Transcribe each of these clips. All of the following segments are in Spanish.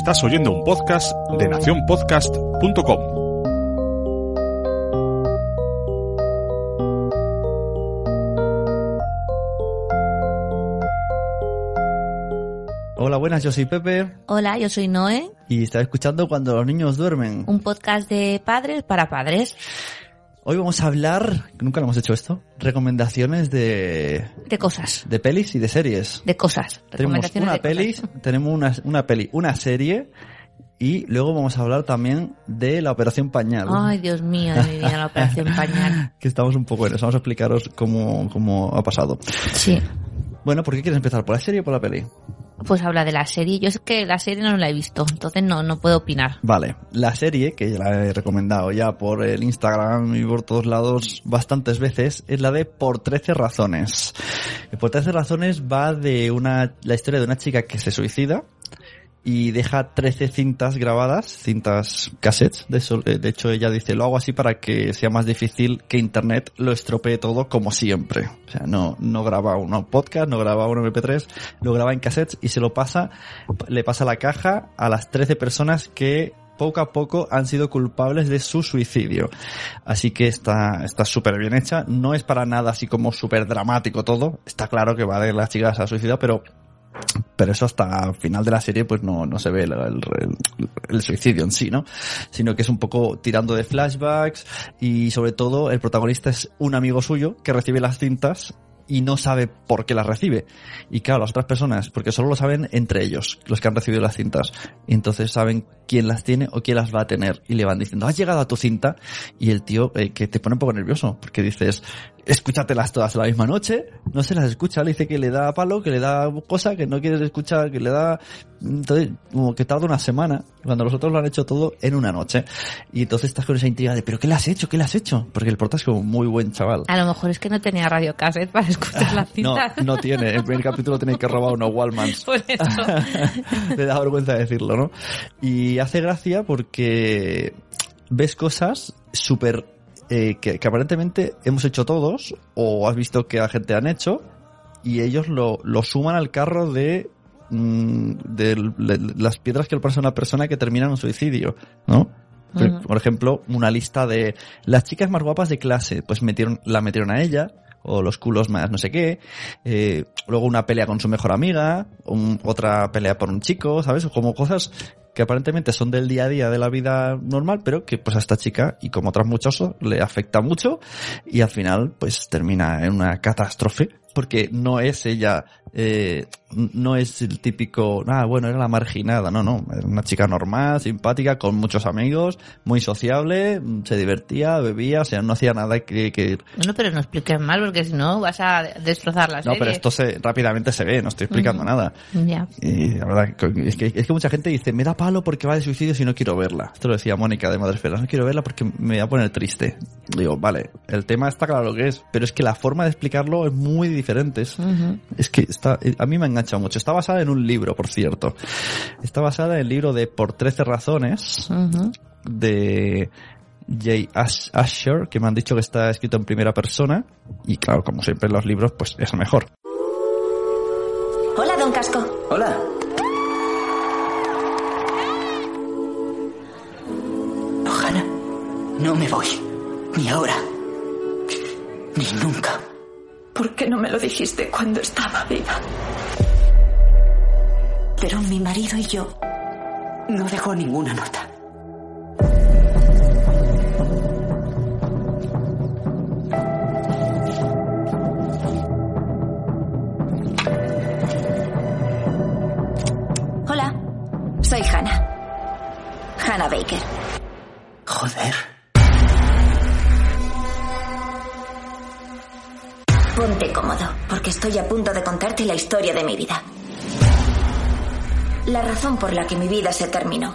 Estás oyendo un podcast de nacionpodcast.com. Hola, buenas, yo soy Pepe Hola, yo soy Noé, y estaba escuchando cuando los niños duermen. un podcast de padres para padres, Hoy vamos a hablar, nunca lo hemos hecho esto, recomendaciones de, de cosas, de pelis y de series. de cosas. Tenemos una de peli, cosas. tenemos una, una peli, una serie y luego vamos a hablar también de la Operación Pañal. Ay, Dios mío, de mi vida, la operación pañal. Que estamos un poco en eso. Vamos a explicaros cómo, cómo ha pasado. Sí, Bueno, ¿por qué quieres empezar? ¿Por la serie o por la peli? Pues habla de la serie. Yo es que la serie no la he visto, entonces no, no puedo opinar. Vale, la serie, que ya la he recomendado ya por el Instagram y por todos lados bastantes veces, es la de Por 13 razones. Por 13 razones va de una, la historia de una chica que se suicida y deja 13 cintas grabadas, cintas cassettes. De, eso, eh, de hecho, ella dice, lo hago así para que sea más difícil que Internet lo estropee todo como siempre. O sea, no, no graba uno podcast, no graba uno MP3, lo graba en cassettes y se lo pasa, le pasa la caja a las 13 personas que poco a poco han sido culpables de su suicidio. Así que está está súper bien hecha. No es para nada así como súper dramático todo. Está claro que va de las chicas a suicidar, pero pero eso hasta el final de la serie pues no, no se ve el, el- el suicidio en sí, ¿no? Sino que es un poco tirando de flashbacks y sobre todo el protagonista es un amigo suyo que recibe las cintas y no sabe por qué las recibe. Y claro, las otras personas, porque solo lo saben entre ellos, los que han recibido las cintas. Y entonces saben quién las tiene o quién las va a tener. Y le van diciendo, has llegado a tu cinta. Y el tío, eh, que te pone un poco nervioso, porque dices, escúchatelas todas la misma noche. No se las escucha, le dice que le da palo, que le da cosa, que no quieres escuchar, que le da... Entonces, como que tarda una semana, cuando los otros lo han hecho todo en una noche. Y entonces estás con esa intriga de, ¿pero qué le has hecho? ¿Qué le has hecho? Porque el prota es como muy buen chaval. A lo mejor es que no tenía radio cassette para escuchar la No, cinta. no tiene. El primer capítulo tiene que robar unos Wallmans. Por eso. Le da vergüenza decirlo, ¿no? Y hace gracia porque ves cosas súper eh, que, que aparentemente hemos hecho todos o has visto que la gente han hecho y ellos lo, lo suman al carro de, mm, de las piedras que le pasan a una persona que termina en un suicidio, ¿no? Por, ejemplo, una lista de las chicas más guapas de clase, pues metieron, la metieron a ella, o los culos más no sé qué, eh, luego una pelea con su mejor amiga, un- otra pelea por un chico, ¿sabes? Como cosas que aparentemente son del día a día de la vida normal, pero que pues a esta chica y como otras muchos le afecta mucho y al final pues termina en una catástrofe porque no es ella, eh, no es el típico, ah, bueno, era la marginada, no, no, era una chica normal, simpática, con muchos amigos, muy sociable, se divertía, bebía, o sea, no hacía nada que, que Bueno, pero no expliques mal porque si no vas a destrozar la no, serie. pero esto se, rápidamente se ve, no estoy explicando nada. Ya. Y la verdad, es que, es que mucha gente dice, me da palo porque va de suicidio si no quiero verla. Esto lo decía Mónica de Madresfera, no quiero verla porque me va a poner triste. Digo, vale, el tema está claro lo que es, pero es que la forma de explicarlo es muy diferente. Es, que está, a mí me engancha mucho. Está basada en un libro, por cierto. Está basada en el libro de Por 13 razones de Jay Ash- Asher, que me han dicho que está escrito en primera persona. Y claro, como siempre en los libros, pues es mejor. Hola, don Casco. Hola. No, Hannah. No me voy. Ni ahora. Ni nunca. ¿Por qué no me lo dijiste cuando estaba viva? Pero mi marido y yo no dejó ninguna nota. Hola, soy Hannah. Hannah Baker. Joder. Ponte cómodo, porque estoy a punto de contarte la historia de mi vida. La razón por la que mi vida se terminó.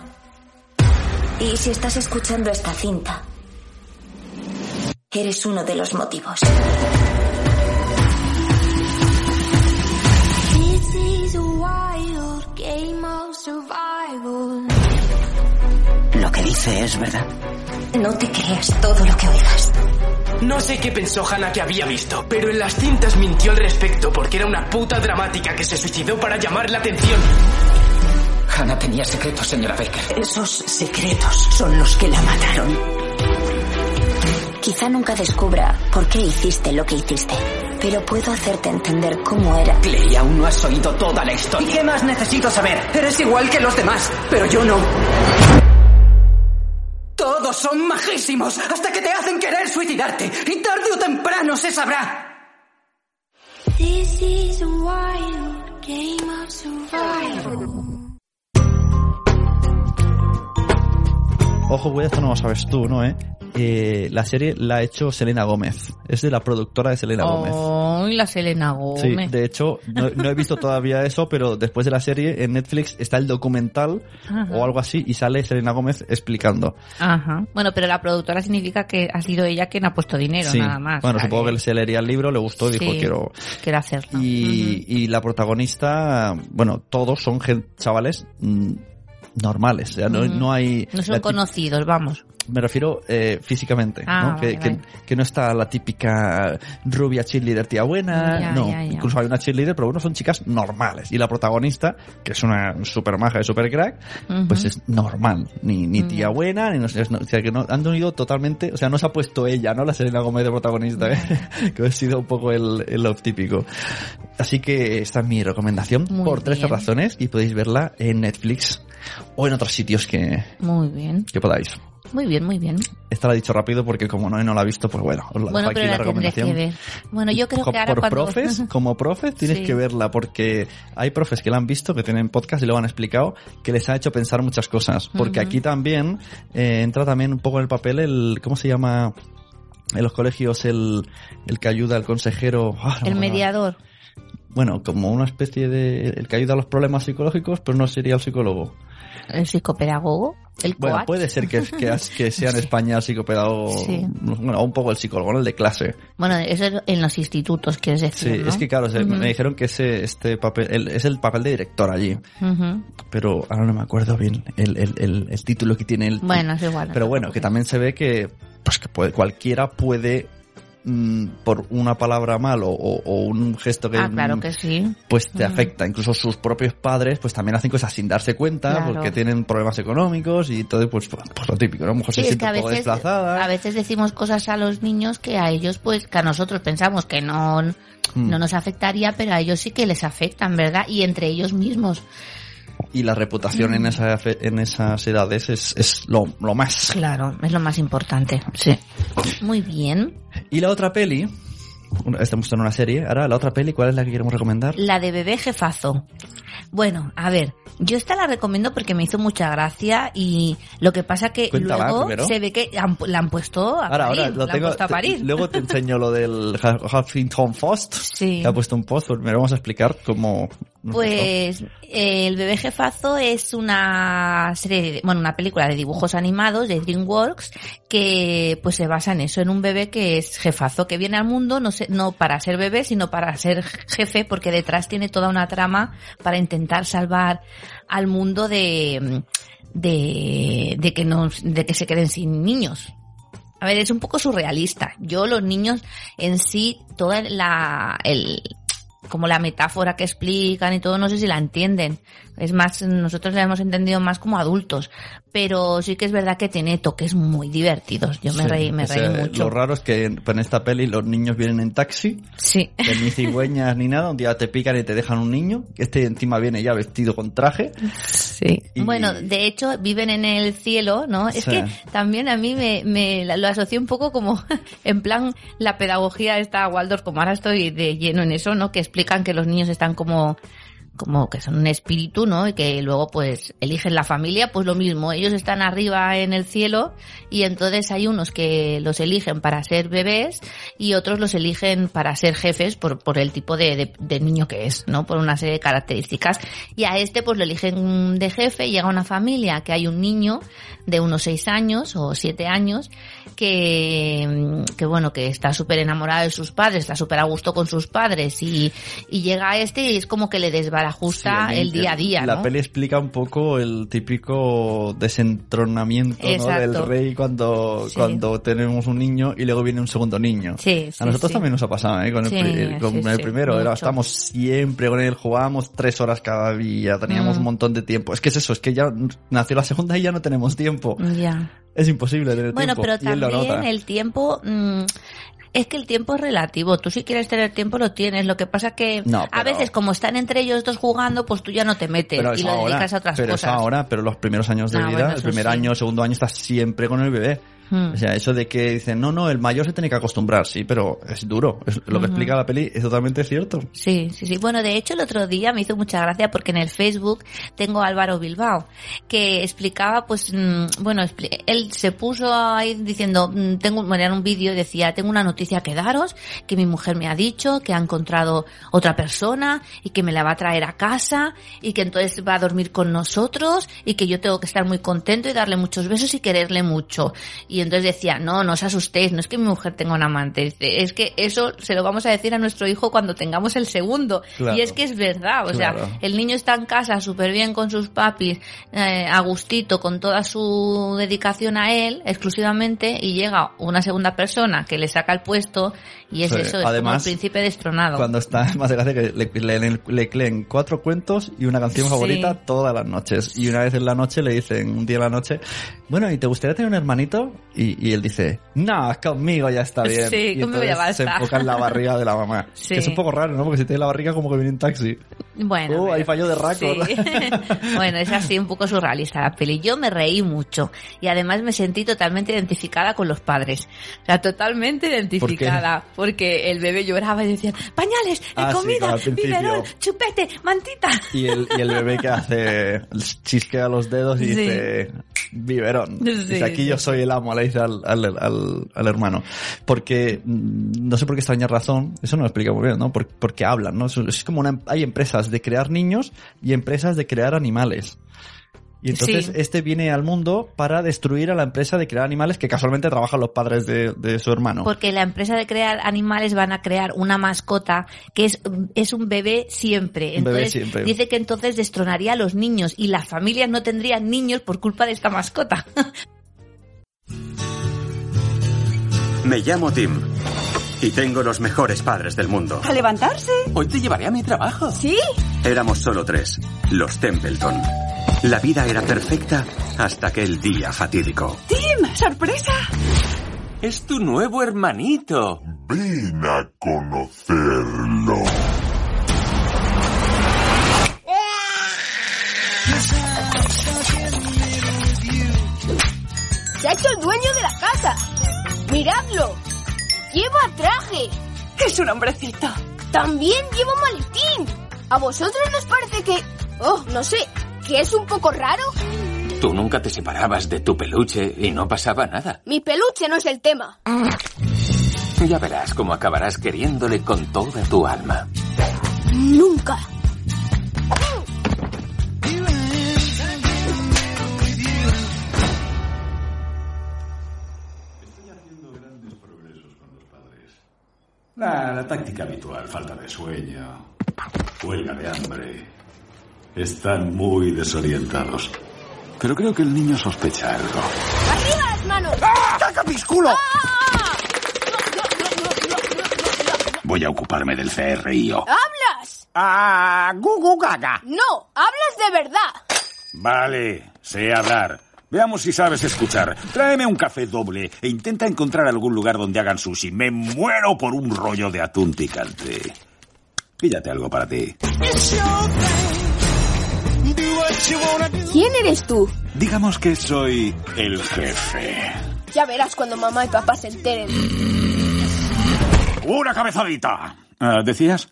Y si estás escuchando esta cinta, eres uno de los motivos. This is a wild game of survival. Lo que dice es verdad. No te creas todo lo que oigas. No sé qué pensó Hannah que había visto, pero en las cintas mintió al respecto porque era una puta dramática que se suicidó para llamar la atención. Hannah tenía secretos, señora Baker. Esos secretos son los que la mataron. Quizá nunca descubra por qué hiciste lo que hiciste, pero puedo hacerte entender cómo era. Clay, aún no has oído toda la ¿Y historia. qué más necesito saber? Eres igual que los demás, pero yo no. Todos son majísimos hasta que te hacen querer suicidarte. Y tarde o temprano se sabrá. This is a wild game of survival. Ojo, güey, esto no lo sabes tú, ¿no, eh? Eh, la serie la ha hecho Selena Gómez. Es de la productora de Selena Gómez. Oh, y la Selena Sí, Gómez. de hecho, no, no he visto todavía eso, pero después de la serie en Netflix está el documental Ajá. o algo así y sale Selena Gómez explicando. Ajá. Bueno, pero la productora significa que ha sido ella quien ha puesto dinero, Sí. nada más. Bueno, supongo que se leería el libro, le gustó, dijo Sí. quiero. quiere hacerlo. Y, y la protagonista, bueno, todos son chavales mm, normales, o sea, no, no hay... No son conocidos, vamos. Me refiero eh, físicamente, Ah, ¿no? vale, que, que- vale. que no está la típica rubia cheerleader tía buena, Ya, no, ya, ya. incluso hay una cheerleader, pero bueno, son chicas normales. Y la protagonista, que es una super maja y super crack, pues es normal, ni, ni tía buena, ni no sé, no- o sea, que no, han unido totalmente, o sea, no se ha puesto ella, ¿no? La Selena Gómez de protagonista, ¿eh? que ha sido un poco el, el lo típico. Así que esta es mi recomendación Muy por 13 bien. razones y podéis verla en Netflix o en otros sitios que, Muy bien. que podáis. Muy bien, muy bien. Esta la he dicho rápido porque como no, no la he visto, pues bueno, os la Bueno, dejo aquí pero la recomendación. que ver. Bueno, yo creo Co- que ahora por cuando... profes, como profes tienes Sí. que verla porque hay profes que la han visto, que tienen podcast y lo han explicado, que les ha hecho pensar muchas cosas. Porque aquí también eh, entra también un poco en el papel el, ¿cómo se llama? En los colegios el, el que ayuda al consejero. Ah, no El me acuerdo. Bueno, como una especie de, el que ayuda a los problemas psicológicos, pero no sería el psicólogo. El psicopedagogo. El Bueno, coach. puede ser que, que, que sea en España el psicopedagogo, Sí. bueno, un poco el psicólogo, ¿no? el de clase. Bueno, eso es en los institutos, quieres Sí, decir, ¿no? es que claro, se- me dijeron que ese, este papel, el- es el papel de director allí, pero ahora no me acuerdo bien el, el, el, título que tiene el... Bueno, es igual. pero bueno, que también se ve que, pues que puede, cualquiera puede, mm, por una palabra mal o, o- o un gesto que... Ah, claro mm, que sí. Pues te afecta. Incluso sus propios padres, pues también hacen cosas sin darse cuenta, Claro. porque tienen problemas económicos y todo, pues, pues lo típico, ¿no? A Sí, se es que siente a veces, desplazada. a veces decimos cosas a los niños que a ellos, pues, que a nosotros pensamos que no, Mm. no nos afectaría, pero a ellos sí que les afectan, ¿verdad? Y entre ellos mismos. Y la reputación Mm. en, esa, fe- en esas edades es, es lo, lo más. Claro, es lo más importante. Sí. Muy bien. Y la otra peli, estamos en una serie, ahora la otra peli, ¿cuál es la que queremos recomendar? La de bebé jefazo. Bueno, a ver, yo esta la recomiendo porque me hizo mucha gracia y lo que pasa que Cuéntala luego primero. se ve que han- la han puesto a Ahora, parir. ahora lo la han tengo. puesto a te- parir. luego te enseño lo del Huffington Post. Sí. Que ha puesto un post, pues primero vamos a explicar cómo. Pues eh, El bebé jefazo es una serie, de- bueno, una película de dibujos animados de DreamWorks que pues se basa en eso, en un bebé que es jefazo, que viene al mundo no sé, no para ser bebé, sino para ser jefe, porque detrás tiene toda una trama para intentar salvar al mundo de de, de que no de que se queden sin niños. A ver, es un poco surrealista. Yo, los niños en sí, toda la, el, como la metáfora que explican y todo, no sé si la entienden. Es más, nosotros la hemos entendido más como adultos. Pero sí que es verdad que tiene toques muy divertidos. Yo me Sí, reí, me o sea, reí mucho. Lo raro es que en, esta peli los niños vienen en taxi, Sí. que ni cigüeñas ni nada, un día te pican y te dejan un niño, este encima viene ya vestido con traje. Sí. Y- Bueno, de hecho, viven en el cielo, ¿no? Es Sí. que también a mí me, me lo asocié un poco como, en plan, la pedagogía está Waldorf, como ahora estoy de lleno en eso, ¿no? Que explican que los niños están como, como que son un espíritu, ¿no? Y que luego pues eligen la familia, pues lo mismo, ellos están arriba en el cielo y entonces hay unos que los eligen para ser bebés y otros los eligen para ser jefes por, por el tipo de, de- de niño que es, ¿no? Por una serie de características. Y a este pues lo eligen de jefe, llega una familia que hay un niño de unos seis años o siete años que, que bueno, que está súper enamorado de sus padres, está súper a gusto con sus padres y, y llega a este y es como que le desbarata para justa Sí, el día a día, La ¿no? peli explica un poco el típico desentronamiento del rey cuando, Sí. cuando tenemos un niño y luego viene un segundo niño. Sí, a nosotros también nos ha pasado, ¿eh? Con el, con primero. Era, estábamos siempre con él, jugábamos tres horas cada día, teníamos Mm. un montón de tiempo. Es que es eso, es que ya nació la segunda y ya no tenemos tiempo. Ya. Es imposible tener Bueno, tiempo. pero él lo también el tiempo... mm, es que el tiempo es relativo. Tú si quieres tener tiempo lo tienes. Lo que pasa que No, a pero- veces como están entre ellos dos jugando, pues tú ya no te metes Pero y lo ahora, dedicas a otras pero cosas. es ahora, pero los primeros años de Ah, vida, bueno, el primer sí. año, segundo año, estás siempre con el bebé. Hmm. O sea, eso de que dicen, no, no, el mayor se tiene que acostumbrar, sí, pero es duro. Es- lo que explica la peli es totalmente cierto. Sí, sí, sí. Bueno, de hecho el otro día me hizo mucha gracia porque en el Facebook tengo a Álvaro Bilbao que explicaba, pues, mm, bueno, él se puso ahí diciendo, mm, tengo, bueno, era un vídeo y decía, tengo una noticia que daros, que mi mujer me ha dicho que ha encontrado otra persona y que me la va a traer a casa y que entonces va a dormir con nosotros y que yo tengo que estar muy contento y darle muchos besos y quererle mucho. Y entonces decía, no, no os asustéis, no es que mi mujer tenga un amante, es que eso se lo vamos a decir a nuestro hijo cuando tengamos el segundo. Claro. Y es que es verdad, o Claro. sea, el niño está en casa súper bien con sus papis, eh, a gustito, con toda su dedicación a él exclusivamente y llega una segunda persona que le saca el puesto y es Sí. eso, es como el Además, príncipe destronado. Cuando está más de gracia que le, le, le leen cuatro cuentos y una canción Sí. favorita todas las noches. Y una vez en la noche le dicen, un día en la noche, bueno, ¿y te gustaría tener un hermanito? Y, y él dice, no, conmigo ya está bien. Sí, y conmigo ya entonces se basta. enfoca en la barriga de la mamá. Sí. Que es un poco raro, ¿no? Porque si tiene la barriga como que viene en taxi. Bueno, Uh, pero- ahí falló de récord. Sí. bueno, es así un poco surrealista la peli. Yo me reí mucho y además me sentí totalmente identificada con los padres. O sea, totalmente identificada. Porque el bebé lloraba y decía, pañales, Ah, sí, comida, principio. biberón, chupete, mantita. Y el, y el bebé que hace, chisquea los dedos y Sí. dice, biberón. Sí, dice, aquí sí, yo sí. soy el amo, le dice al, al, al, al hermano. Porque, mm, no sé por qué extraña razón, eso no lo explica muy bien, ¿no? Por- porque hablan, ¿no? Es, es como una, hay empresas de crear niños y empresas de crear animales. Y entonces Sí. este viene al mundo para destruir a la empresa de crear animales que casualmente trabajan los padres de, de su hermano. Porque la empresa de crear animales van a crear una mascota que es, es un bebé siempre. Un bebé Entonces, siempre. dice que entonces destronaría a los niños y las familias no tendrían niños por culpa de esta mascota. Me llamo Tim y tengo los mejores padres del mundo. ¿A levantarse? Hoy te llevaré a mi trabajo. ¿Sí? Éramos solo tres, los Templeton. La vida era perfecta hasta aquel día fatídico. ¡Tim! ¡Sorpresa! Es tu nuevo hermanito. Ven a conocerlo. Se ha hecho el dueño de la casa. ¡Miradlo! ¡Lleva traje! ¡Es un hombrecito! ¡También lleva maletín! ¿A vosotros nos parece que... Oh, no sé, que es un poco raro? Tú nunca te separabas de tu peluche y no pasaba nada. Mi peluche no es el tema. Ya verás cómo acabarás queriéndole con toda tu alma. Nunca. La, la táctica habitual, falta de sueño, huelga de hambre. Están muy desorientados. Pero creo que el niño sospecha algo. ¡Arriba las manos! ¡Caca mis culo! ¡Ah! Voy a ocuparme del CRIO. ¡Hablas! ¡Ah! ¡Gugu gaga! No, hablas de verdad. Vale, sé hablar. Veamos si sabes escuchar. Tráeme un café doble e intenta encontrar algún lugar donde hagan sushi. Me muero por un rollo de atún picante. Píllate algo para ti. ¿Quién eres tú? Digamos que soy el jefe. Ya verás cuando mamá y papá se enteren. ¡Una cabezadita! Ah, ¿Decías?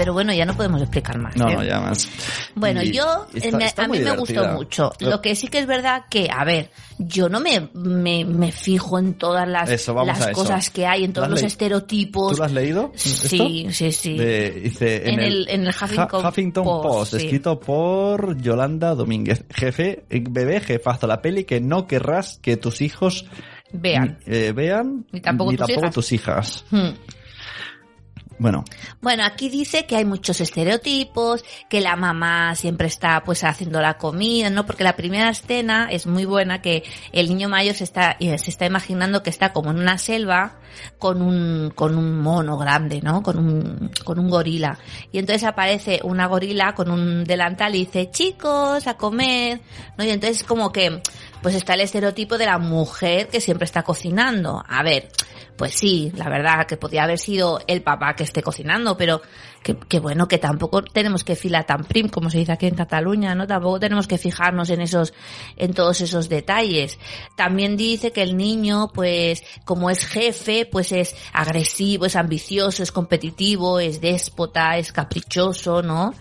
Pero bueno, ya no podemos explicar más. No, ¿eh? no, ya más. Bueno, Y yo está- me- está a mí me gustó mucho. Lo- Lo que sí que es verdad que, a ver, yo no me, me, me fijo en todas las, Eso, las cosas que hay, en ¿Lo todos los estereotipos. ¿Tú lo has leído? Sí, esto? sí, sí. De- dice, En el- en el Huffington Huffington Post, Post, sí. escrito por Yolanda Domínguez. Jefe, eh, bebé, jefazo, la peli que no querrás que tus hijos Vean. eh, vean Ni tampoco tus hijas. tus hijas. Hmm. Bueno, Bueno, aquí dice que hay muchos estereotipos, que la mamá siempre está pues haciendo la comida, ¿no? Porque la primera escena es muy buena, que el niño mayor se está, eh, se está imaginando que está como en una selva con un, con un mono grande, ¿no? Con un, con un gorila. Y entonces aparece una gorila con un delantal y dice, chicos, a comer, ¿no? Y entonces como que, pues está el estereotipo de la mujer que siempre está cocinando. A ver, pues sí, la verdad que podría haber sido el papá que esté cocinando, pero que, que bueno, que tampoco tenemos que filar tan prim, como se dice aquí en Cataluña, ¿no? Tampoco tenemos que fijarnos en esos, en todos esos detalles. También dice que el niño, pues, como es jefe, pues es agresivo, es ambicioso, es competitivo, es déspota, es caprichoso, ¿no?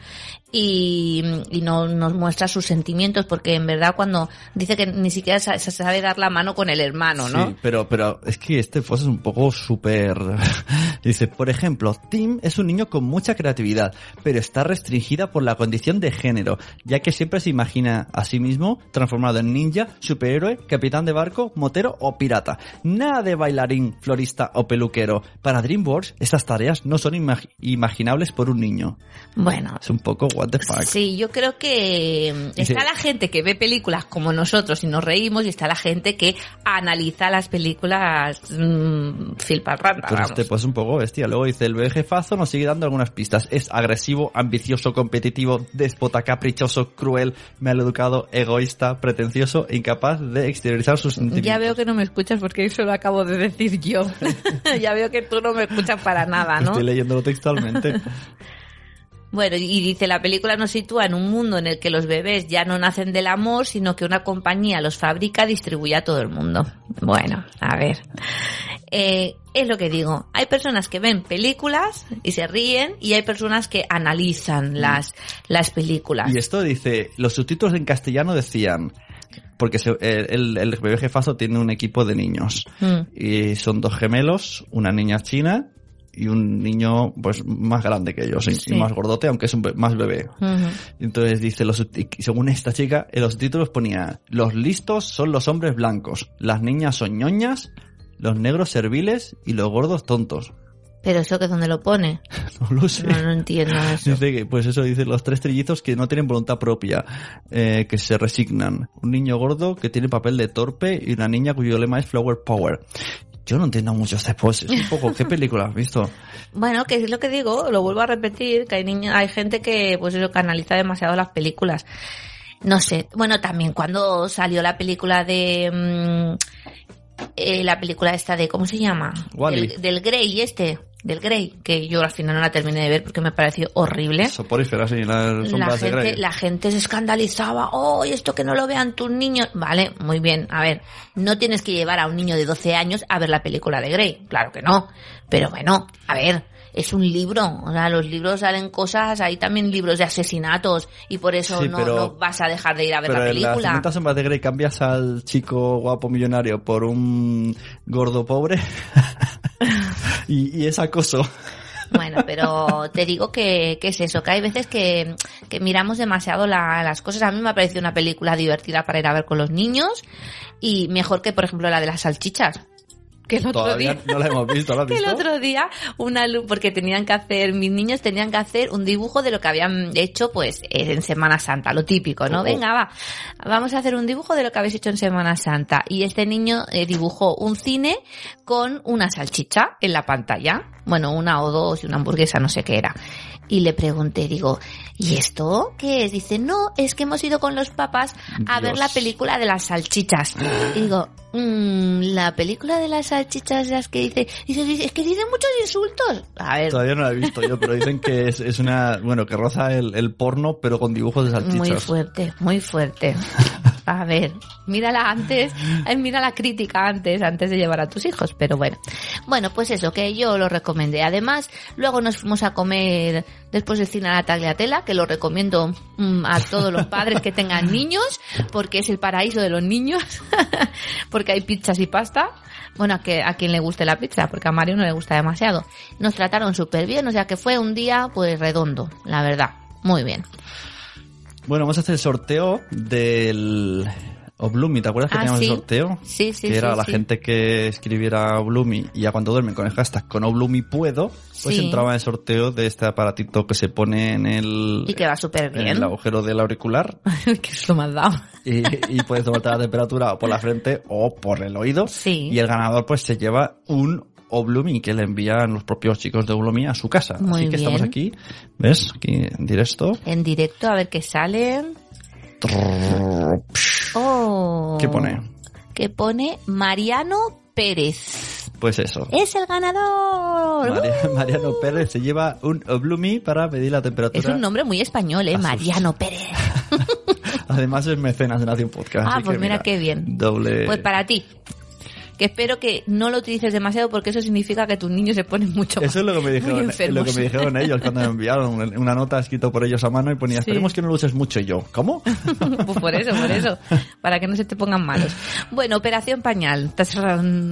Y, y no nos muestra sus sentimientos porque en verdad cuando dice que ni siquiera se sabe dar la mano con el hermano, ¿no? Sí, pero, pero es que este pues es un poco súper... Dice, por ejemplo, Tim es un niño con mucha creatividad, pero está restringida por la condición de género, ya que siempre se imagina a sí mismo transformado en ninja, superhéroe, capitán de barco, motero o pirata. Nada de bailarín, florista o peluquero. Para DreamWorks, estas tareas no son imag- imaginables por un niño. Bueno, Es un poco what the fuck. Sí, yo creo que mm, está la gente que ve películas como nosotros y nos reímos y está la gente que analiza las películas mmm, filparranda, Pues vamos. este pues un poco bestia. Luego dice, el jefazo nos sigue dando algunas pistas. Es agresivo, ambicioso, competitivo, déspota, caprichoso, cruel, maleducado, egoísta, pretencioso incapaz de exteriorizar sus sentimientos. Ya veo que no me escuchas porque eso lo acabo de decir yo. ya veo que tú no me escuchas para nada, ¿no? Estoy leyéndolo textualmente. Bueno, y dice, la película nos sitúa en un mundo en el que los bebés ya no nacen del amor, sino que una compañía los fabrica distribuye a todo el mundo. Bueno, a ver. Eh, es lo que digo. Hay personas que ven películas y se ríen y hay personas que analizan las, las películas. y esto dice, los subtítulos en castellano decían, porque se- el, el bebé jefazo tiene un equipo de niños. Mm. Y son dos gemelos, una niña china y un niño pues más grande que ellos y- Sí. y más gordote, aunque es un be- más bebé. Entonces dice, los, según esta chica, en los títulos ponía, los listos son los hombres blancos, las niñas son ñoñas, los negros serviles y los gordos tontos. Pero eso que dónde lo pone. No lo sé. No, no entiendo eso. Dice que, pues eso dice los tres trillizos que no tienen voluntad propia, eh, que se resignan. Un niño gordo que tiene papel de torpe y una niña cuyo lema es Flower Power. Yo no entiendo mucho este post, es un poco, ¿qué película has visto? Bueno, que es lo que digo, lo vuelvo a repetir, que hay niños, hay gente que pues eso canaliza demasiado las películas. No sé, bueno, también cuando salió la película de mm, eh, la película esta de ¿cómo se llama? Wall-E. Del, del Grey este, del Grey, que yo al final no la terminé de ver porque me pareció horrible. Soporíferas y las La sombras de Grey. gente, la gente se escandalizaba, oh, y esto que no lo vean tus niños. Vale, muy bien, a ver, no tienes que llevar a un niño de 12 años a ver la película de Grey, claro que no. Pero bueno, a ver, es un libro, o sea, los libros salen cosas, hay también libros de asesinatos y por eso Sí, no, pero- no vas a dejar de ir a ver Pero la en las película. 50 sombras de Grey cambias al chico guapo millonario por un gordo pobre y, y es acoso. Bueno, pero te digo que, que es eso, que hay veces que, que miramos demasiado la- las cosas. A mí me ha parecido una película divertida para ir a ver con los niños y mejor que, por ejemplo, la de las salchichas. Que el otro Todavía día, no la hemos visto, ¿la has que el otro día una porque tenían que hacer, mis niños tenían que hacer un dibujo de lo que habían hecho pues en Semana Santa, lo típico, ¿no? Oh. Venga, va, vamos a hacer un dibujo de lo que habéis hecho en Semana Santa. Y este niño eh, dibujó un cine con una salchicha en la pantalla. Bueno, una o dos y una hamburguesa, no sé qué era. Y le pregunté, digo, ¿y esto qué es? Dice, no, es que hemos ido con los papás a ver la película de las salchichas. Y digo, "Mm, la película de las salchichas, las que dice, dice, dice, es que dice muchos insultos. A ver, Todavía no la he visto yo, pero dicen que es, es una, bueno, que roza el, el porno, pero con dibujos de salchichas. muy fuerte, muy fuerte. A ver, mírala antes, eh, mira la crítica antes, antes de llevar a tus hijos, pero bueno. Bueno, pues eso, que yo lo recomendé. Además, luego nos fuimos a comer después del cine a la tagliatela, que lo recomiendo mm, a todos los padres que tengan niños, porque es el paraíso de los niños, porque hay pizzas y pasta. Bueno, a, que, a quien le guste la pizza, porque a Mario no le gusta demasiado. Nos trataron súper bien, o sea que fue un día pues redondo, la verdad. Muy bien. Bueno, vamos a hacer el sorteo del Oblumi. ¿Te acuerdas que Ah, teníamos sí. el sorteo? Sí, sí, Que era sí, la sí. gente que escribiera Oblumi y ya cuando duermen con el hashtag con Oblumi puedo, pues entraba en el sorteo de este aparatito que se pone en el, Y que va súper en bien. el agujero del auricular que es lo más dado. y, y puedes tomarte la temperatura o por la frente o por el oído. Sí. Y el ganador pues se lleva un Oblumi que le envían los propios chicos de Oblumi a su casa. Muy Así que estamos aquí, ¿ves? Aquí en directo. En directo, a ver qué salen. Oh. ¿Qué pone? Que pone Mariano Pérez. Pues eso. ¡Es el ganador! María- Mariano Pérez se lleva un Oblumi para medir la temperatura. Es un nombre muy español, ¿eh? Mariano Pérez. Además es mecenas de Nación Podcast. Ah, pues que mira qué bien. Doble. Pues para ti. Que espero que no lo utilices demasiado porque eso significa que tus niños se ponen mucho Eso es lo que me dijeron, lo que me dijeron ellos cuando me enviaron una nota escrita por ellos a mano y ponía, Sí. esperemos que no lo uses mucho. Y yo, ¿cómo? pues por eso, por eso. Para que no se te pongan malos. Bueno, Operación Pañal.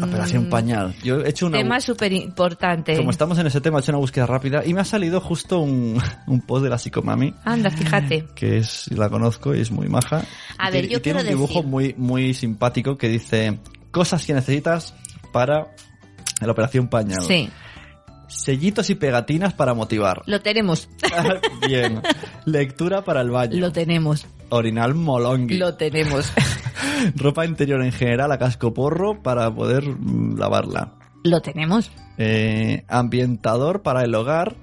Operación Pañal. Yo he hecho una... Tema súper importante. Como estamos en ese tema, he hecho una búsqueda rápida y me ha salido justo un, un post de la psicomami, Anda, fíjate. que es, la conozco y es muy maja. A Y ver, tiene- yo y tiene un dibujo decir- muy, muy simpático que dice, cosas que necesitas para la Operación Pañal. Sí, Sellitos y pegatinas para motivar. lo tenemos. Bien. Lectura para el baño. Lo tenemos. Orinal molongui. Lo tenemos. Ropa interior en general a cascoporro para poder mm, lavarla. Lo tenemos. Eh, ambientador para el hogar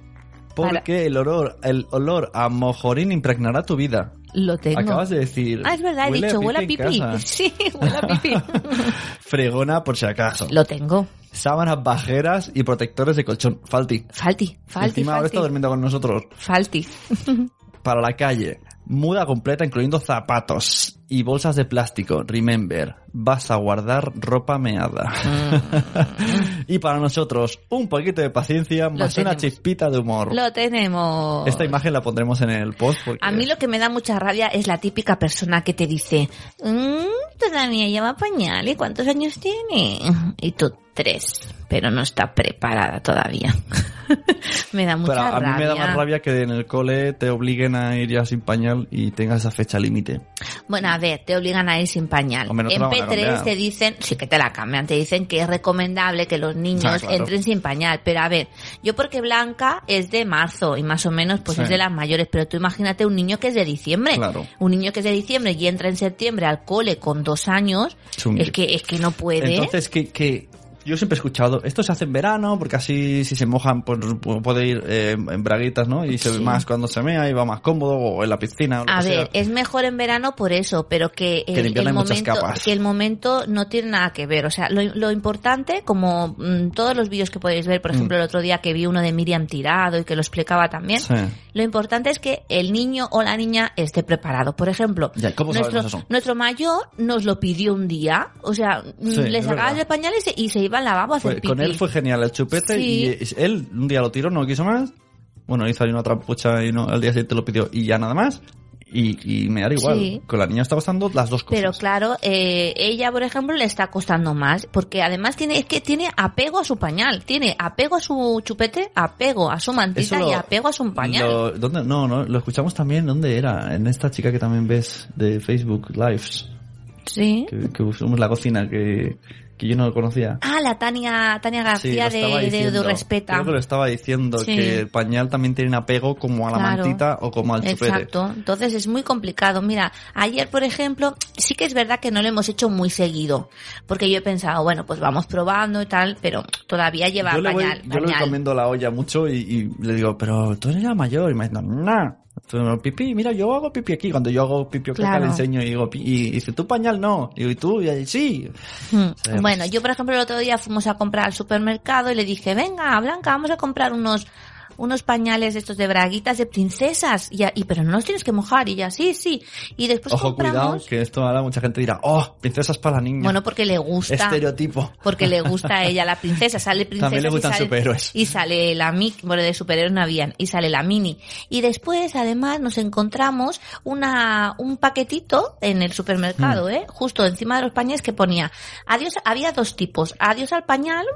porque el olor el olor a mojorín impregnará tu vida. Lo tengo. Acabas de decir. Ah, es verdad, he dicho, huele a pipí. Sí, huele a pipí. Fregona por si acaso. Lo tengo. Sábanas bajeras y protectores de colchón. Falti. Falti, falti, Encima ahora está durmiendo con nosotros. Falti. Para la calle. Muda completa incluyendo zapatos y bolsas de plástico. Remember, vas a guardar ropa meada. y para nosotros, un poquito de paciencia más una chispita de humor. Lo tenemos. Esta imagen la pondremos en el post porque A mí lo que me da mucha rabia es la típica persona que te dice, "Mm, todavía lleva pañal, ¿y cuántos años tiene? Y tú, tres, pero no está preparada todavía. me da mucha Pero a rabia. mí me da más rabia que en el cole te obliguen a ir ya sin pañal y tengas esa fecha límite. Bueno, a ver, te obligan a ir sin pañal. Hombre, no en la van a P3 cambiar. te dicen, sí que te la cambian, te dicen que es recomendable que los niños Ah, claro. entren sin pañal. Pero a ver, yo porque Blanca es de marzo y más o menos pues Sí. es de las mayores, pero tú imagínate un niño que es de diciembre. Claro. Un niño que es de diciembre y entra en septiembre al cole con dos años, Es que, es que no puede. Entonces, que, que yo siempre he escuchado, esto se hace en verano porque así si se mojan pues, puede ir eh, en braguitas, ¿no? Y se ve más cuando se mea y va más cómodo o en la piscina. O lo A que ver, sea. es mejor en verano por eso, pero que en el, el hay muchas momento, capas. que el momento no tiene nada que ver. O sea, lo, lo importante, como mm, todos los vídeos que podéis ver, por Mm. ejemplo, el otro día que vi uno de Miriam tirado y que lo explicaba también, Sí. lo importante es que el niño o la niña esté preparado. Por ejemplo, Ya, ¿cómo nuestro, eso? nuestro mayor nos lo pidió un día, o sea, Sí, le es sacabas verdad. el pañal y se, y se iba al lavabo a hacer Fue- con pipí. él fue genial el chupete Sí. y él un día lo tiró, no quiso más. Bueno, hizo ahí una trampucha y no, al día siguiente lo pidió y ya nada más. Y, y me da igual. Sí. Con la niña está pasando las dos cosas. Pero claro, eh, ella, por ejemplo, le está costando más, porque además tiene, es que tiene apego a su pañal, tiene apego a su chupete, apego a su mantita lo- y apego a su pañal. Lo, ¿dónde? No, no, lo escuchamos también, ¿dónde era? En esta chica que también ves de Facebook Lives, Sí. que, que usamos la cocina, que, que yo no conocía. Ah, la Tania, Tania García lo de, de, de diciendo. Respeta. Creo que lo estaba diciendo, Sí. que el pañal también tiene un apego como a la Claro. mantita o como al chupete. Exacto. Entonces es muy complicado. Mira, ayer, por ejemplo, sí que es verdad que no lo hemos hecho muy seguido. Porque yo he pensado, bueno, pues vamos probando y tal, pero todavía lleva yo le voy, pañal. yo le voy pañal. comiendo la olla mucho y, y le digo, pero tú eres ya mayor. Y me dice, no, no, pipí, mira, yo hago pipí aquí. Cuando yo hago pipí caca Claro. le enseño y digo, y dice, tú pañal no. Y digo, y tú, y ahí, sí. Hmm. Sí. Bueno, yo por ejemplo el otro día fuimos a comprar al supermercado y le dije, venga, Blanca, vamos a comprar unos unos pañales estos de braguitas de princesas. Y, y pero no los tienes que mojar. Y ya, sí, sí. Y después Ojo, cuidado, compramos... que esto ahora mucha gente dirá, oh, princesas para la niña. Bueno, porque le gusta. Estereotipo. Porque le gusta a ella la princesa, sale princesa También le gustan y sale, superhéroes. y sale la mini, bueno de superhéroes no habían, y sale la mini. Y después además nos encontramos una un paquetito en el supermercado, Mm. eh, justo encima de los pañales que ponía adiós, había dos tipos, adiós al pañal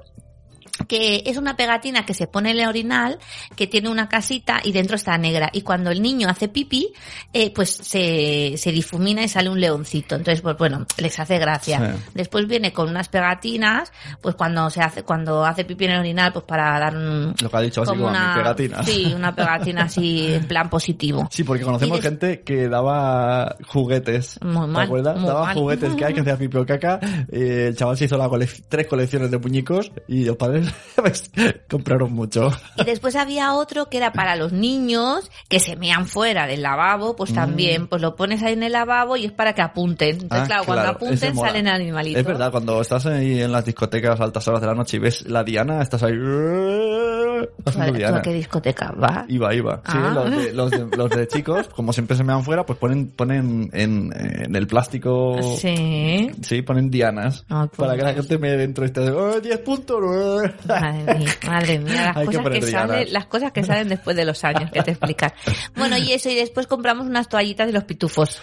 que es una pegatina que se pone en el orinal, que tiene una casita y dentro está negra. Y cuando el niño hace pipí, eh, pues se, se difumina y sale un leoncito. Entonces, pues bueno, les hace gracia. Sí. Después viene con unas pegatinas, pues cuando se hace, cuando hace pipí en el orinal, pues para dar un, Lo que ha dicho así como, una, pegatina. sí, una pegatina así en plan positivo. Sí, porque conocemos des- gente que daba juguetes. Muy ¿Te mal, acuerdas? muy daba mal. juguetes que hay que hacía pipi o caca. eh, el chaval se hizo la colec- tres colecciones de muñecos y los padres pues, compraron mucho. Y después había otro que era para los niños que se mean fuera del lavabo, pues también, pues lo pones ahí en el lavabo y es para que apunten. Entonces, Mm. Ah, claro, cuando claro, apunten salen animalitos. Es verdad, cuando estás ahí en las discotecas a altas horas de la noche y ves la Diana, estás ahí... ¿Tú a qué discoteca vas? Iba, iba. Sí, Ah. los, de, los, de, los de chicos, como siempre se me dan fuera, pues ponen, ponen en, en el plástico... Sí. Sí, ponen dianas. Por para que la Dios. gente me dentro y esté... ¡Oh, 10 puntos! Madre mía, madre mía, las Hay cosas que, salen, las cosas que salen después de los años que te explican. Bueno, y eso, y después compramos unas toallitas de los pitufos.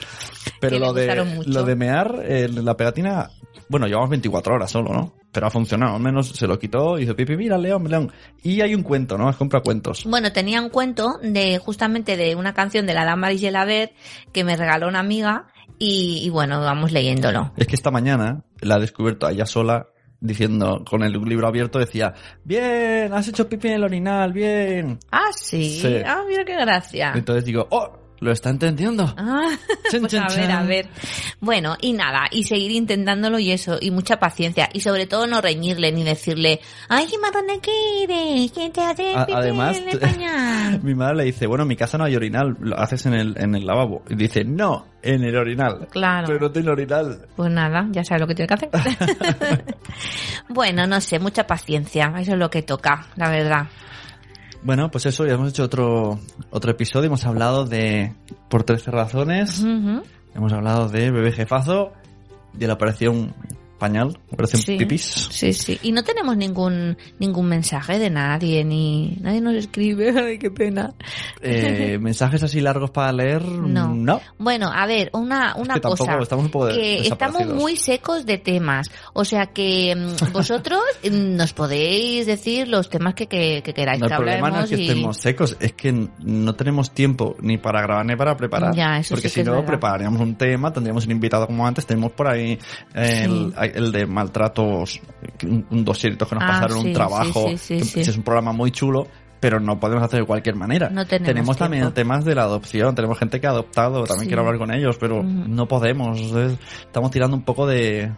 Pero lo de, mucho. lo de mear, eh, la pegatina, bueno, llevamos 24 horas solo, ¿no? Pero ha funcionado, al menos se lo quitó y dice, pipi, mira, león, león. Y hay un cuento, ¿no? Es compra cuentos. Bueno, tenía un cuento de justamente de una canción de la Dama y Gelabert que me regaló una amiga y, y bueno, vamos leyéndolo. Es que esta mañana la he descubierto a ella sola diciendo, con el libro abierto, decía, bien, has hecho pipi en el orinal, bien. Ah, sí. Sí. Ah, mira qué gracia. Entonces digo, oh, lo está entendiendo. Ah, Chan, pues chan, a ver, chan. a ver. Bueno, y nada, y seguir intentándolo y eso, y mucha paciencia. Y sobre todo no reñirle ni decirle, ay, qué marrón de que eres, ¿quién te hace A- además, en el pañal?". mi madre le dice, bueno, en mi casa no hay orinal, lo haces en el, en el lavabo. Y dice, no, en el orinal. Claro. Pero no tiene orinal. Pues nada, ya sabes lo que tiene que hacer. bueno, no sé, mucha paciencia, eso es lo que toca, la verdad. Bueno, pues eso, ya hemos hecho otro, otro episodio, hemos hablado de Por 13 razones, hemos hablado de Bebé Jefazo, de la operación Pañal, operación Sí. Pipis. Sí, sí. Y no tenemos ningún ningún mensaje de nadie, ni nadie nos escribe. Ay, qué pena. Eh, mensajes así largos para leer, No. no. Bueno, a ver, una, una que tampoco, cosa. estamos un poco que estamos muy secos de temas. O sea que mm, vosotros mm, nos podéis decir los temas que, que, que queráis No, el que problema no es que y- estemos secos, es que no tenemos tiempo ni para grabar ni para preparar. Ya, eso porque sí si que es no, prepararíamos un tema, tendríamos un invitado como antes, tenemos por ahí eh, el, el de maltratos, un, un dosierito que nos Ah, pasaron, sí, un trabajo, sí, sí, es un programa muy chulo. Pero no podemos hacer de cualquier manera. No tenemos también tiempo. temas de la adopción, tenemos gente que ha adoptado, también Sí. quiero hablar con ellos, pero Ujú. no podemos. estamos tirando un poco de,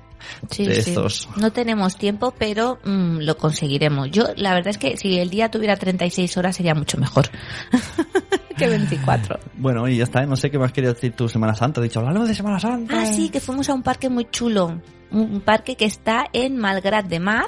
Sí, de sí. estos. No tenemos tiempo, pero mm, lo conseguiremos. Yo, la verdad es que si el día tuviera 36 horas sería mucho mejor que 24. Bueno, y ya está, no sé qué más quería decir tu Semana Santa. He dicho, hablamos de Semana Santa. Ah, sí, que fuimos a un parque muy chulo. Un parque que está en Malgrat de Mar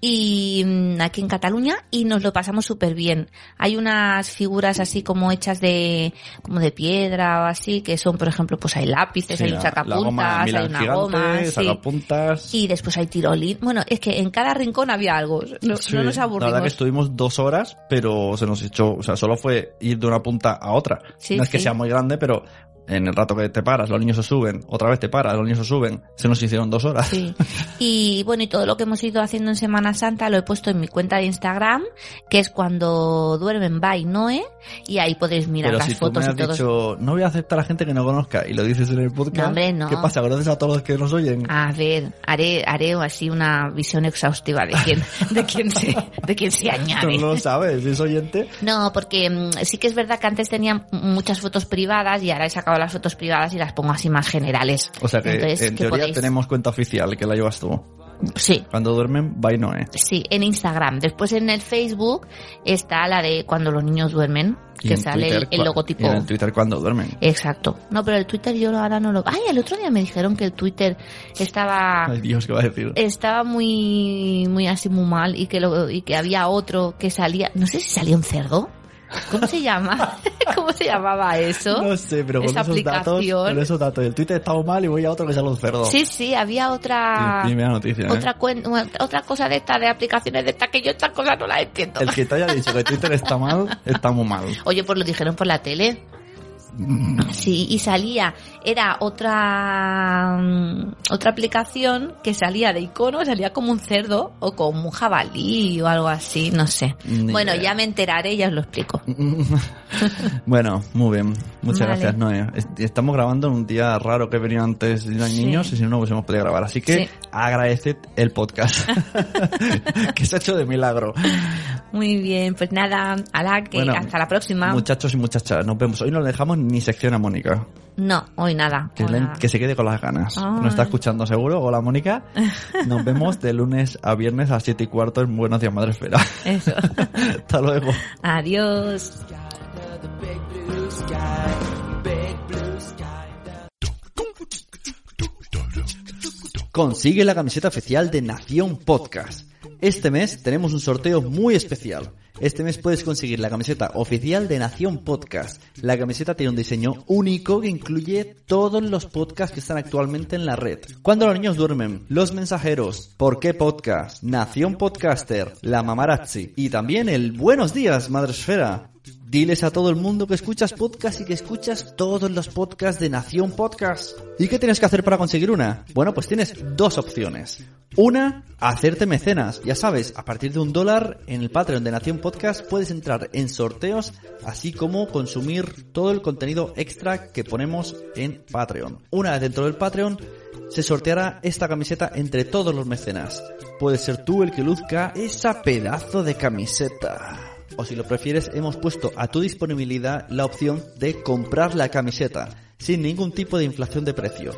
y mm, aquí en Cataluña y nos lo pasamos súper bien. Hay unas figuras así como hechas de como de piedra o así que son, por ejemplo, pues hay lápices, Sí, hay un sacapuntas, goma hay una gigante, goma, sí. sacapuntas. Y después hay tirolín. Bueno, es que en cada rincón había algo. No, Sí, no nos La verdad que aburrimos. estuvimos dos horas, pero se nos echó, o sea, solo fue ir de una punta a otra. No es que sea muy grande, pero en el rato que te paras, los niños se suben, otra vez te paras, los niños se suben, se nos hicieron dos horas. Sí. Y bueno, y todo lo que hemos ido haciendo en Semana Santa lo he puesto en mi cuenta de Instagram, que es cuando duermen by Noé, y ahí podéis mirar pero las si tú fotos me y has todo. dicho, no voy a aceptar a gente que no conozca, y lo dices en el podcast, No, hombre, no. ¿qué pasa? ¿Conoces a todos los que nos oyen? A ver, haré, haré así una visión exhaustiva de quién, de quién se, de quién se Tú añade. no lo sabes, es oyente. No, porque mm, sí que es verdad que antes tenía muchas fotos privadas y ahora he sacado las fotos privadas y las pongo así más generales. O sea que Entonces, en que teoría podéis- tenemos cuenta oficial, que la llevas tú. Sí. Cuando duermen, bye Noé. Sí, en Instagram. Después en el Facebook está la de cuando los niños duermen, que sale el, Twitter, el cua- logotipo. y en el Twitter cuando duermen. Exacto. No, pero el Twitter yo ahora no lo... Ay, el otro día me dijeron que el Twitter estaba... Ay Dios, ¿qué va a decir? Estaba muy, muy así muy mal y que lo, y que había otro que salía, no sé si salía un cerdo. ¿Cómo se llama? ¿Cómo se llamaba eso? No sé, pero con Esa esos datos, con esos datos del Twitter estamos mal y voy a otro que sale un cerdo. Sí, sí, había otra noticia, ¿eh? otra cuen- otra cosa de esta de aplicaciones de esta que yo estas cosas no las entiendo. El que te haya dicho que Twitter está mal, está muy mal. Oye, pues lo dijeron por la tele. Sí, y salía, era otra mm, otra aplicación que salía de icono, salía como un cerdo o como un jabalí o algo así, no sé. Ni bueno, idea. ya me enteraré y ya os lo explico. Bueno, muy bien. Muchas Vale. gracias, Noé. Es- Estamos grabando en un día raro que he venido antes no hay Sí. niños y si no, no hubiésemos podido grabar. Así que Sí. agradeced el podcast. que se ha hecho de milagro. Muy bien, pues nada, que Bueno, hasta la próxima. Muchachos y muchachas, nos vemos. Hoy no le dejamos ni sección a Mónica. No, hoy nada. Que, Hola. le- que se quede con las ganas. Ay. Nos está escuchando seguro. Hola, Mónica. Nos vemos de lunes a viernes a las 7 y cuarto en Buenos Días Madre Esfera. Eso. Hasta luego. Adiós. Consigue la camiseta oficial de Nación Podcast. Este mes tenemos un sorteo muy especial. Este mes puedes conseguir la camiseta oficial de Nación Podcast. La camiseta tiene un diseño único que incluye todos los podcasts que están actualmente en la red. Cuando los niños duermen, Los Mensajeros, ¿Por qué Podcast? Nación Podcaster, La Mamarazzi y también el Buenos Días Madresfera. Diles a todo el mundo que escuchas podcast y que escuchas todos los podcasts de Nación Podcast. ¿Y qué tienes que hacer para conseguir una? Bueno, pues tienes dos opciones. Una, hacerte mecenas. Ya sabes, a partir de un dólar en el Patreon de Nación Podcast puedes entrar en sorteos, así como consumir todo el contenido extra que ponemos en Patreon. Una vez dentro del Patreon, se sorteará esta camiseta entre todos los mecenas. Puedes ser tú el que luzca esa pedazo de camiseta. O si lo prefieres, hemos puesto a tu disponibilidad la opción de comprar la camiseta, sin ningún tipo de inflación de precio.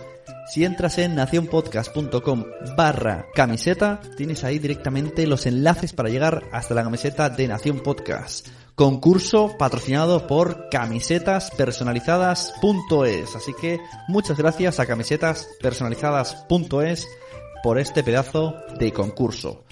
Si entras en nacionpodcast.com barra camiseta, tienes ahí directamente los enlaces para llegar hasta la camiseta de Nación Podcast. Concurso patrocinado por camisetaspersonalizadas.es. Así que muchas gracias a camisetaspersonalizadas.es por este pedazo de concurso.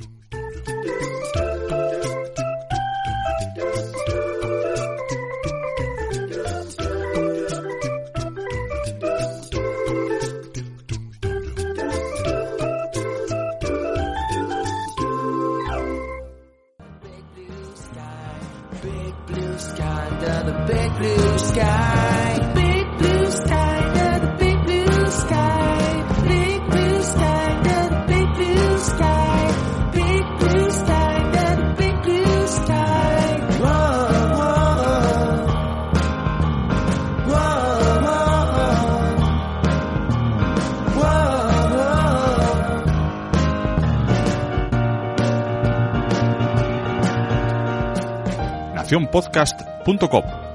nacionpodcast.com.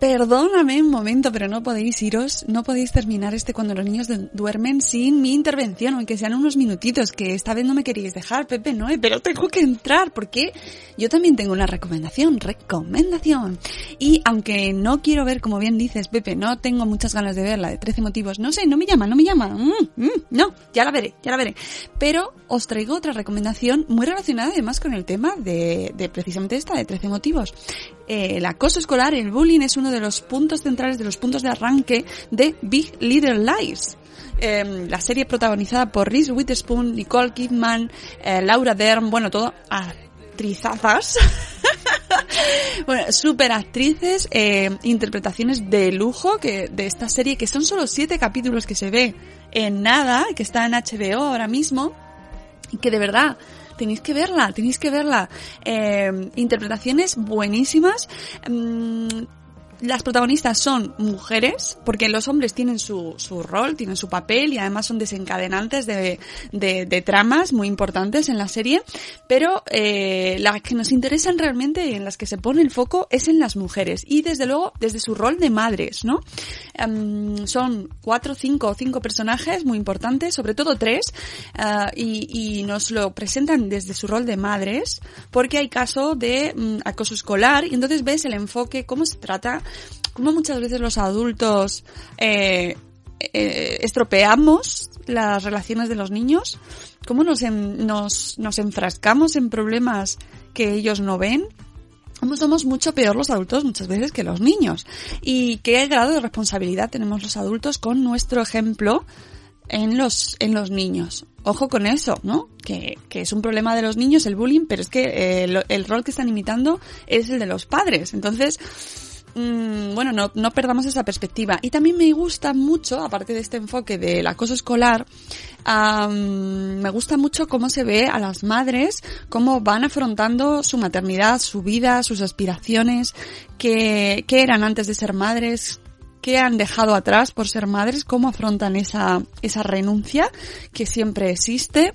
Perdóname un momento, pero no podéis iros, no podéis terminar este cuando los niños duermen sin mi intervención, aunque sean unos minutitos, que esta vez no me queríais dejar, Pepe, no, pero tengo que entrar, porque yo también tengo una recomendación, recomendación. Y aunque no quiero ver, como bien dices, Pepe, no tengo muchas ganas de verla de 13 motivos, no sé, no me llama, no me llama, mm, mm, no, ya la veré, ya la veré. Pero os traigo otra recomendación muy relacionada además con el tema de, de precisamente esta, de 13 motivos. Eh, el acoso escolar, el bullying, es uno de los puntos centrales, de los puntos de arranque de Big Little Lies. Eh, la serie protagonizada por Reese Witherspoon, Nicole Kidman, eh, Laura Dern, bueno, todo actrizazas. bueno, super actrices, eh, interpretaciones de lujo que de esta serie, que son solo siete capítulos que se ve en nada, que está en HBO ahora mismo, y que de verdad tenéis que verla, tenéis que verla. Eh, interpretaciones buenísimas. Las protagonistas son mujeres, porque los hombres tienen su, su rol, tienen su papel y además son desencadenantes de, de, tramas muy importantes en la serie, pero eh, las que nos interesan realmente y en las que se pone el foco es en las mujeres y desde luego desde su rol de madres, ¿no? Em, son cuatro, cinco, cinco personajes muy importantes, sobre todo tres, y, y nos lo presentan desde su rol de madres, porque hay caso de mm, acoso escolar y entonces ves el enfoque, cómo se trata, cómo muchas veces los adultos eh, eh, estropeamos las relaciones de los niños, cómo nos, nos, nos enfrascamos en problemas que ellos no ven, cómo somos mucho peor los adultos muchas veces que los niños y qué grado de responsabilidad tenemos los adultos con nuestro ejemplo en los, en los niños. Ojo con eso, ¿no? Que, que es un problema de los niños el bullying, pero es que eh, el rol que están imitando es el de los padres. Entonces, mm, bueno, no, no perdamos esa perspectiva. Y también me gusta mucho, aparte de este enfoque del acoso escolar, me gusta mucho cómo se ve a las madres, cómo van afrontando su maternidad, su vida, sus aspiraciones, que, que eran antes de ser madres, qué han dejado atrás por ser madres, cómo afrontan esa, esa renuncia que siempre existe,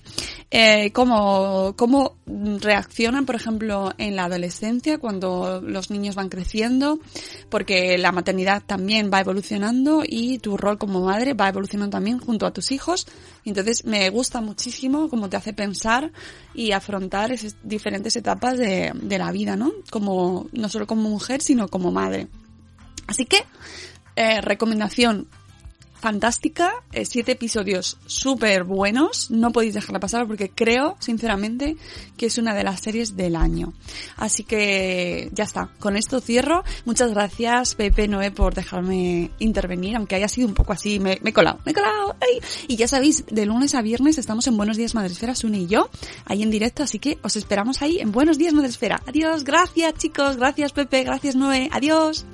eh, cómo, cómo reaccionan, por ejemplo, en la adolescencia cuando los niños van creciendo, porque la maternidad también va evolucionando y tu rol como madre va evolucionando también junto a tus hijos. Entonces me gusta muchísimo cómo te hace pensar y afrontar esas diferentes etapas de, de la vida, ¿no? Como, no solo como mujer, sino como madre. Así que, eh, recomendación fantástica, eh, siete episodios súper buenos, no podéis dejarla pasar porque creo, sinceramente, que es una de las series del año. Así que ya está, con esto cierro. Muchas gracias Pepe Noé por dejarme intervenir, aunque haya sido un poco así, me, he colado, me he colado. ¡ay! Y ya sabéis, de lunes a viernes estamos en Buenos Días Madresfera, Sune y yo, ahí en directo, así que os esperamos ahí en Buenos Días Madresfera. Adiós, gracias chicos, gracias Pepe, gracias Noé, adiós.